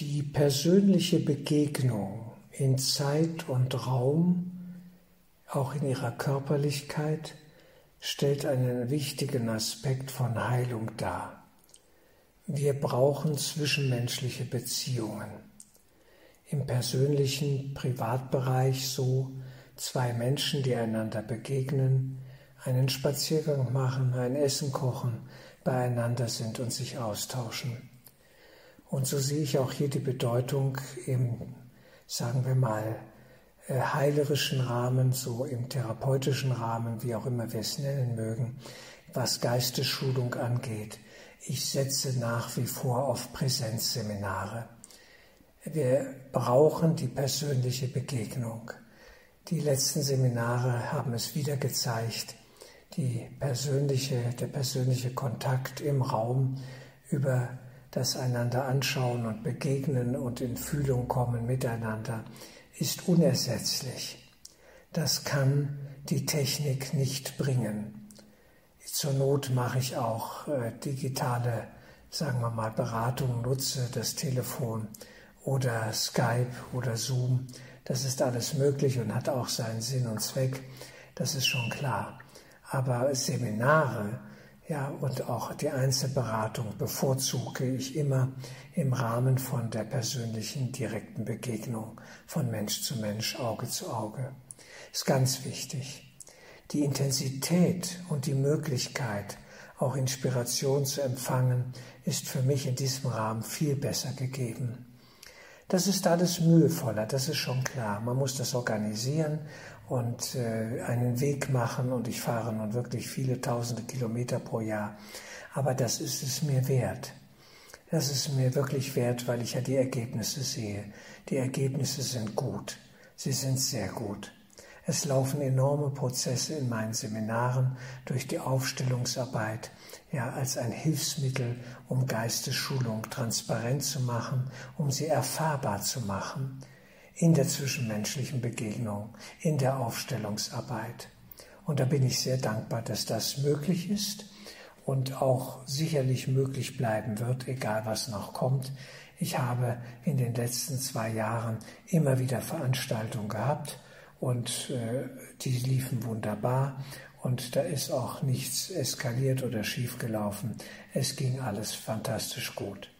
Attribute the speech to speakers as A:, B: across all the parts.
A: Die persönliche Begegnung in Zeit und Raum, auch in ihrer Körperlichkeit, stellt einen wichtigen Aspekt von Heilung dar. Wir brauchen zwischenmenschliche Beziehungen. Im persönlichen Privatbereich so zwei Menschen, die einander begegnen, einen Spaziergang machen, ein Essen kochen, beieinander sind und sich austauschen. Und so sehe ich auch hier die Bedeutung im, sagen wir mal, äh, heilerischen Rahmen, so im therapeutischen Rahmen, wie auch immer wir es nennen mögen, was Geistesschulung angeht. Ich setze nach wie vor auf Präsenzseminare. Wir brauchen die persönliche Begegnung. Die letzten Seminare haben es wieder gezeigt, die persönliche, der persönliche Kontakt im Raum über das einander anschauen und begegnen und in Fühlung kommen miteinander ist unersetzlich. Das kann die Technik nicht bringen. Zur Not mache ich auch äh, digitale, sagen wir mal, Beratung, nutze das Telefon oder Skype oder Zoom. Das ist alles möglich und hat auch seinen Sinn und Zweck. Das ist schon klar. Aber Seminare, ja, und auch die Einzelberatung bevorzuge ich immer im Rahmen von der persönlichen direkten Begegnung von Mensch zu Mensch, Auge zu Auge. Ist ganz wichtig. Die Intensität und die Möglichkeit, auch Inspiration zu empfangen, ist für mich in diesem Rahmen viel besser gegeben. Das ist alles mühevoller, das ist schon klar. Man muss das organisieren und äh, einen Weg machen und ich fahre nun wirklich viele tausende Kilometer pro Jahr. Aber das ist es mir wert. Das ist mir wirklich wert, weil ich ja die Ergebnisse sehe. Die Ergebnisse sind gut. Sie sind sehr gut. Es laufen enorme Prozesse in meinen Seminaren durch die Aufstellungsarbeit, ja, als ein Hilfsmittel, um Geistesschulung transparent zu machen, um sie erfahrbar zu machen in der zwischenmenschlichen Begegnung, in der Aufstellungsarbeit. Und da bin ich sehr dankbar, dass das möglich ist und auch sicherlich möglich bleiben wird, egal was noch kommt. Ich habe in den letzten zwei Jahren immer wieder Veranstaltungen gehabt und äh, die liefen wunderbar. Und da ist auch nichts eskaliert oder schiefgelaufen. Es ging alles fantastisch gut,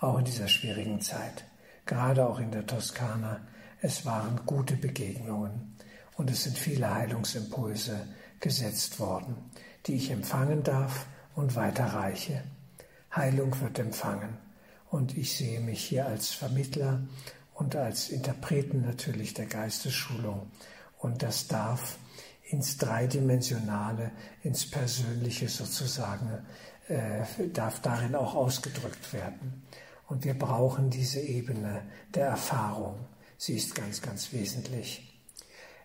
A: auch in dieser schwierigen Zeit, gerade auch in der Toskana. Es waren gute Begegnungen. Und es sind viele Heilungsimpulse gesetzt worden, die ich empfangen darf und weiterreiche. Heilung wird empfangen. Und ich sehe mich hier als Vermittler und als Interpreten natürlich der Geistesschulung und das darf ins Dreidimensionale, ins Persönliche sozusagen, äh, darf darin auch ausgedrückt werden. Und wir brauchen diese Ebene der Erfahrung. Sie ist ganz, ganz wesentlich.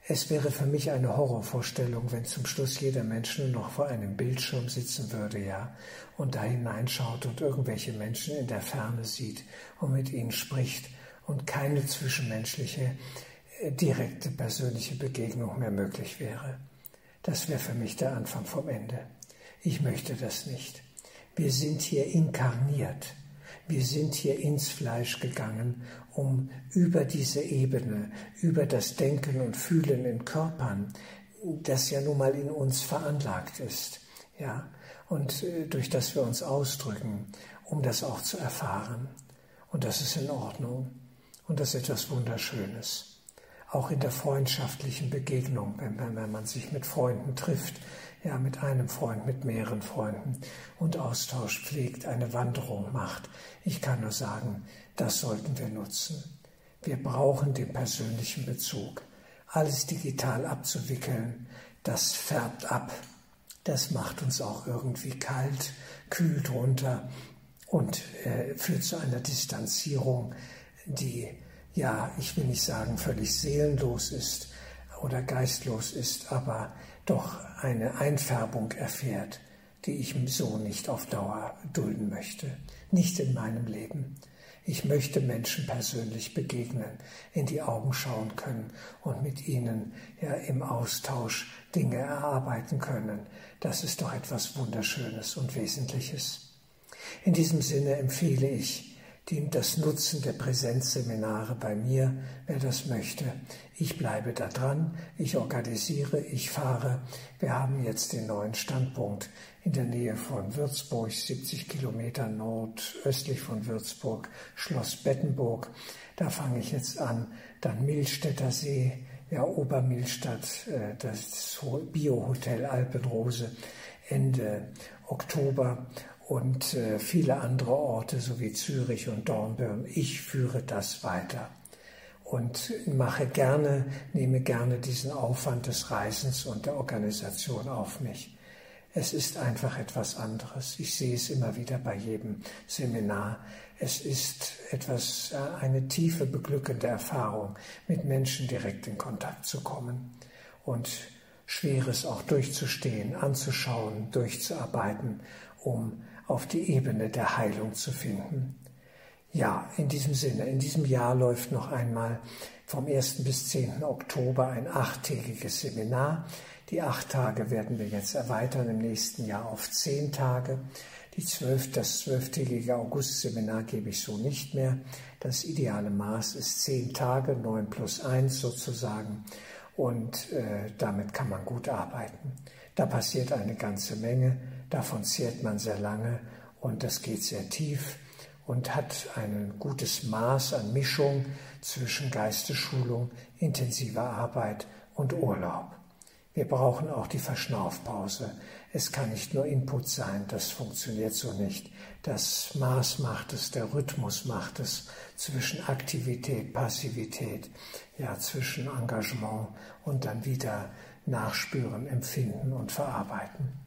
A: Es wäre für mich eine Horrorvorstellung, wenn zum Schluss jeder Mensch nur noch vor einem Bildschirm sitzen würde, ja, und da hineinschaut und irgendwelche Menschen in der Ferne sieht und mit ihnen spricht und keine zwischenmenschliche, äh, direkte persönliche Begegnung mehr möglich wäre. Das wäre für mich der Anfang vom Ende. Ich möchte das nicht. Wir sind hier inkarniert. Wir sind hier ins Fleisch gegangen, um über diese Ebene, über das Denken und Fühlen in Körpern, das ja nun mal in uns veranlagt ist, ja, und äh, durch das wir uns ausdrücken, um das auch zu erfahren. Und das ist in Ordnung. Und das ist etwas Wunderschönes. Auch in der freundschaftlichen Begegnung, wenn, wenn man sich mit Freunden trifft, ja, mit einem Freund, mit mehreren Freunden und Austausch pflegt, eine Wanderung macht. Ich kann nur sagen, das sollten wir nutzen. Wir brauchen den persönlichen Bezug. Alles digital abzuwickeln, das färbt ab. Das macht uns auch irgendwie kalt, kühlt runter und äh, führt zu einer Distanzierung, die, ja, ich will nicht sagen völlig seelenlos ist oder geistlos ist, aber doch eine Einfärbung erfährt, die ich so nicht auf Dauer dulden möchte, nicht in meinem Leben. Ich möchte Menschen persönlich begegnen, in die Augen schauen können und mit ihnen ja im Austausch Dinge erarbeiten können. Das ist doch etwas Wunderschönes und Wesentliches. In diesem Sinne empfehle ich die, das Nutzen der Präsenzseminare bei mir, wer das möchte. Ich bleibe da dran, ich organisiere, ich fahre. Wir haben jetzt den neuen Standpunkt in der Nähe von Würzburg, 70 Kilometer nordöstlich von Würzburg, Schloss Bettenburg. Da fange ich jetzt an. Dann Milstädter See, ja, Obermilstadt, äh, das Biohotel Alpenrose Ende Oktober und äh, viele andere Orte sowie Zürich und Dornbirn. Ich führe das weiter und mache gerne, nehme gerne diesen Aufwand des Reisens und der Organisation auf mich. Es ist einfach etwas anderes. Ich sehe es immer wieder bei jedem Seminar. Es ist etwas, äh, eine tiefe, beglückende Erfahrung, mit Menschen direkt in Kontakt zu kommen und Schweres auch durchzustehen, anzuschauen, durchzuarbeiten, um auf die Ebene der Heilung zu finden. Ja, in diesem Sinne, in diesem Jahr läuft noch einmal vom 1. bis 10. Oktober ein achttägiges Seminar. Die acht Tage werden wir jetzt erweitern im nächsten Jahr auf zehn Tage. Die zwölf, das zwölftägige August-Seminar gebe ich so nicht mehr. Das ideale Maß ist zehn Tage, neun plus eins sozusagen. Und äh, damit kann man gut arbeiten. Da passiert eine ganze Menge, davon zehrt man sehr lange und das geht sehr tief und hat ein gutes Maß an Mischung zwischen Geistesschulung, intensiver Arbeit und Urlaub. Wir brauchen auch die Verschnaufpause. Es kann nicht nur Input sein, das funktioniert so nicht. Das Maß macht es, der Rhythmus macht es zwischen Aktivität, Passivität, ja, zwischen Engagement und dann wieder nachspüren, empfinden und verarbeiten.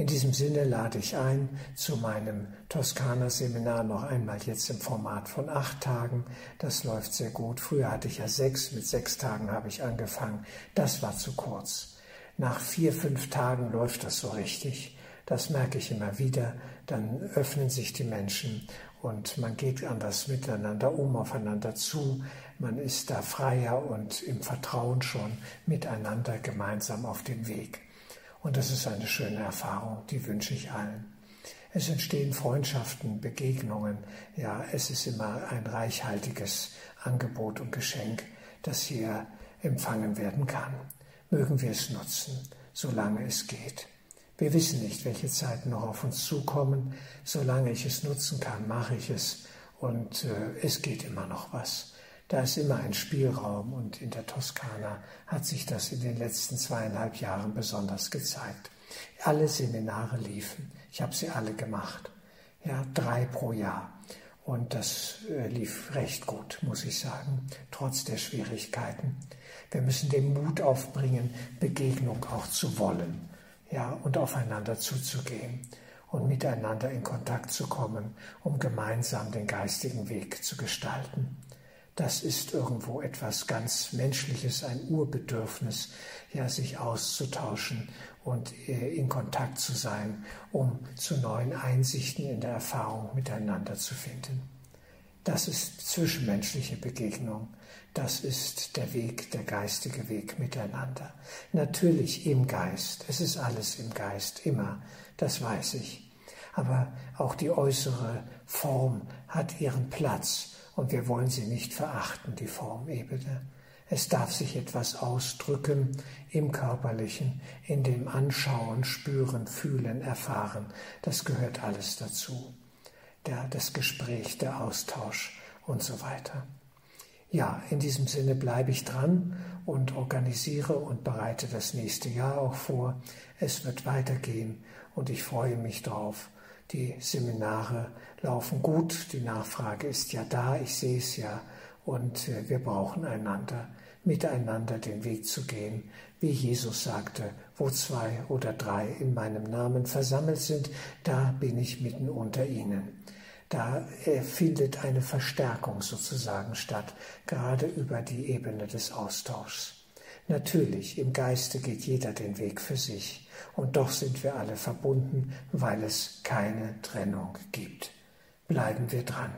A: In diesem Sinne lade ich ein zu meinem Toskana-Seminar noch einmal jetzt im Format von acht Tagen. Das läuft sehr gut. Früher hatte ich ja sechs, mit sechs Tagen habe ich angefangen. Das war zu kurz. Nach vier, fünf Tagen läuft das so richtig. Das merke ich immer wieder. Dann öffnen sich die Menschen und man geht anders miteinander um, aufeinander zu. Man ist da freier und im Vertrauen schon miteinander gemeinsam auf dem Weg. Und das ist eine schöne Erfahrung, die wünsche ich allen. Es entstehen Freundschaften, Begegnungen. Ja, es ist immer ein reichhaltiges Angebot und Geschenk, das hier empfangen werden kann. Mögen wir es nutzen, solange es geht. Wir wissen nicht, welche Zeiten noch auf uns zukommen. Solange ich es nutzen kann, mache ich es. Und äh, es geht immer noch was. Da ist immer ein Spielraum und in der Toskana hat sich das in den letzten zweieinhalb Jahren besonders gezeigt. Alle Seminare liefen. Ich habe sie alle gemacht. Ja, drei pro Jahr. Und das äh, lief recht gut, muss ich sagen, trotz der Schwierigkeiten. Wir müssen den Mut aufbringen, Begegnung auch zu wollen, ja, und aufeinander zuzugehen und miteinander in Kontakt zu kommen, um gemeinsam den geistigen Weg zu gestalten das ist irgendwo etwas ganz Menschliches, ein Urbedürfnis, ja, sich auszutauschen und äh, in Kontakt zu sein, um zu neuen Einsichten in der Erfahrung miteinander zu finden. Das ist zwischenmenschliche Begegnung. Das ist der Weg, der geistige Weg miteinander. Natürlich im Geist. Es ist alles im Geist, immer. Das weiß ich. Aber auch die äußere Form hat ihren Platz und wir wollen sie nicht verachten, die Formebene. Es darf sich etwas ausdrücken im körperlichen, in dem Anschauen, Spüren, Fühlen, Erfahren. Das gehört alles dazu. Der, das Gespräch, der Austausch und so weiter. Ja, in diesem Sinne bleibe ich dran und organisiere und bereite das nächste Jahr auch vor. Es wird weitergehen und ich freue mich darauf die Seminare laufen gut, die Nachfrage ist ja da, ich sehe es ja und äh, wir brauchen einander, miteinander den Weg zu gehen, wie Jesus sagte, wo zwei oder drei in meinem Namen versammelt sind, da bin ich mitten unter ihnen. Da äh, findet eine Verstärkung sozusagen statt, gerade über die Ebene des Austauschs. Natürlich, im Geiste geht jeder den Weg für sich und doch sind wir alle verbunden, weil es keine Trennung gibt. Bleiben wir dran.